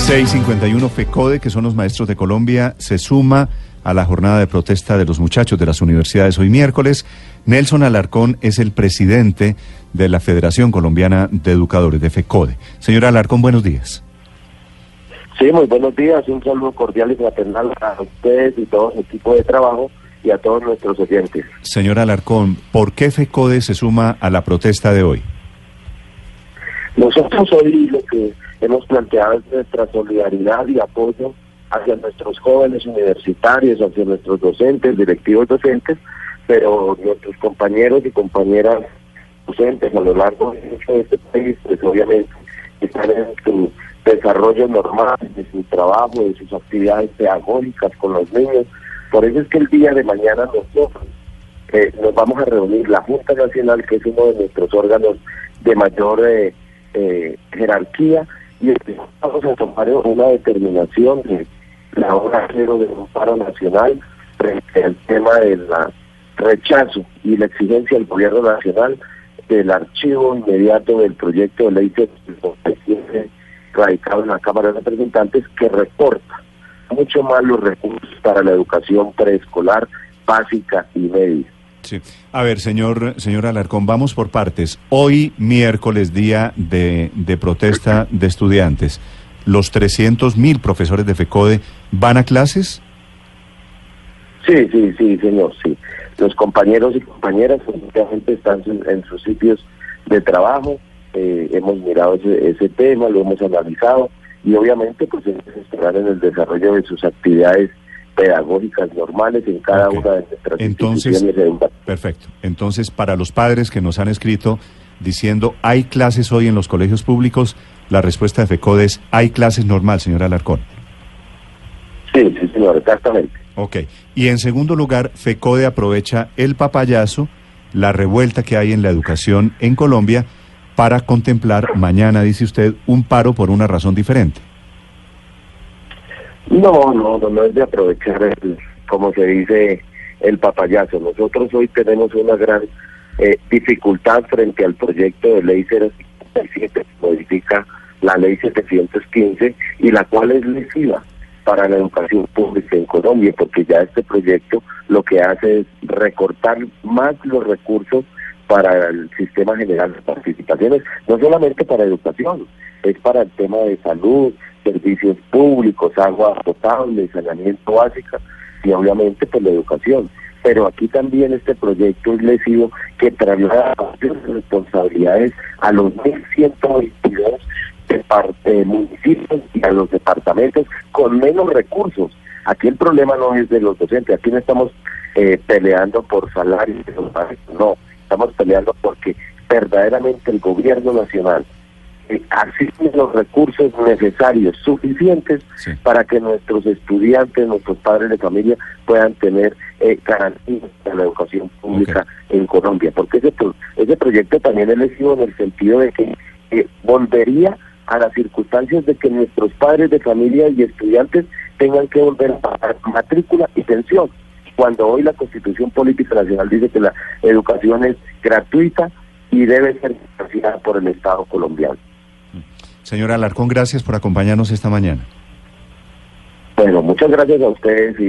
651 FECODE, que son los maestros de Colombia, se suma a la jornada de protesta de los muchachos de las universidades hoy miércoles. Nelson Alarcón es el presidente de la Federación Colombiana de Educadores de FECODE. Señor Alarcón, buenos días. Sí, muy buenos días. Un saludo cordial y fraternal a ustedes y todo su equipo de trabajo y a todos nuestros oyentes. Señor Alarcón, ¿por qué FECODE se suma a la protesta de hoy? Nosotros hoy lo que hemos planteado es nuestra solidaridad y apoyo hacia nuestros jóvenes universitarios, hacia nuestros docentes, directivos docentes, pero nuestros compañeros y compañeras docentes a lo largo de este país, pues obviamente están en su desarrollo normal, de su trabajo, de sus actividades pedagógicas con los niños. Por eso es que el día de mañana nosotros eh, nos vamos a reunir, la Junta Nacional, que es uno de nuestros órganos de mayor eh, eh, jerarquía, y vamos a tomar una determinación de la hora cero de un paro nacional frente al tema del rechazo y la exigencia del gobierno nacional del archivo inmediato del proyecto de ley radicado en la Cámara de Representantes que reporta mucho más los recursos para la educación preescolar, básica y media. Sí. A ver, señor, señor Alarcón, vamos por partes. Hoy, miércoles, día de, de protesta de estudiantes, ¿los 300 mil profesores de FECODE van a clases? Sí, sí, sí, señor, sí. Los compañeros y compañeras obviamente están en sus sitios de trabajo, eh, hemos mirado ese, ese tema, lo hemos analizado y obviamente pues estarán en el desarrollo de sus actividades pedagógicas normales en cada una de nuestras Entonces, Perfecto. Entonces, para los padres que nos han escrito diciendo hay clases hoy en los colegios públicos, la respuesta de FECODE es hay clases normal, señor Alarcón. Sí, sí, señor, exactamente. Ok. Y en segundo lugar, FECODE aprovecha el papayazo, la revuelta que hay en la educación en Colombia, para contemplar mañana, dice usted, un paro por una razón diferente. No, no, no, es de aprovechar, el, como se dice, el papayazo. Nosotros hoy tenemos una gran eh, dificultad frente al proyecto de ley 057 que modifica la ley 715 y la cual es lesiva para la educación pública en Colombia, porque ya este proyecto lo que hace es recortar más los recursos para el sistema general de participaciones, no solamente para educación, es para el tema de salud, servicios públicos, agua potable, saneamiento básica y obviamente pues la educación. Pero aquí también este proyecto es lesivo que traslada responsabilidades a los 1.122 de municipios y a los departamentos con menos recursos. Aquí el problema no es de los docentes, aquí no estamos eh, peleando por salarios no, estamos peleando porque verdaderamente el gobierno nacional eh, los recursos necesarios, suficientes, para que nuestros estudiantes, nuestros padres de familia puedan tener eh, garantías de la educación pública en Colombia. Porque ese, ese proyecto también es lesivo en el sentido de que volvería a las circunstancias de que nuestros padres de familia y estudiantes tengan que volver a pagar matrícula y pensión, cuando hoy la Constitución Política Nacional dice que la educación es gratuita y debe ser financiada por el Estado colombiano. Señora Alarcón, gracias por acompañarnos esta mañana. Bueno, muchas gracias a ustedes y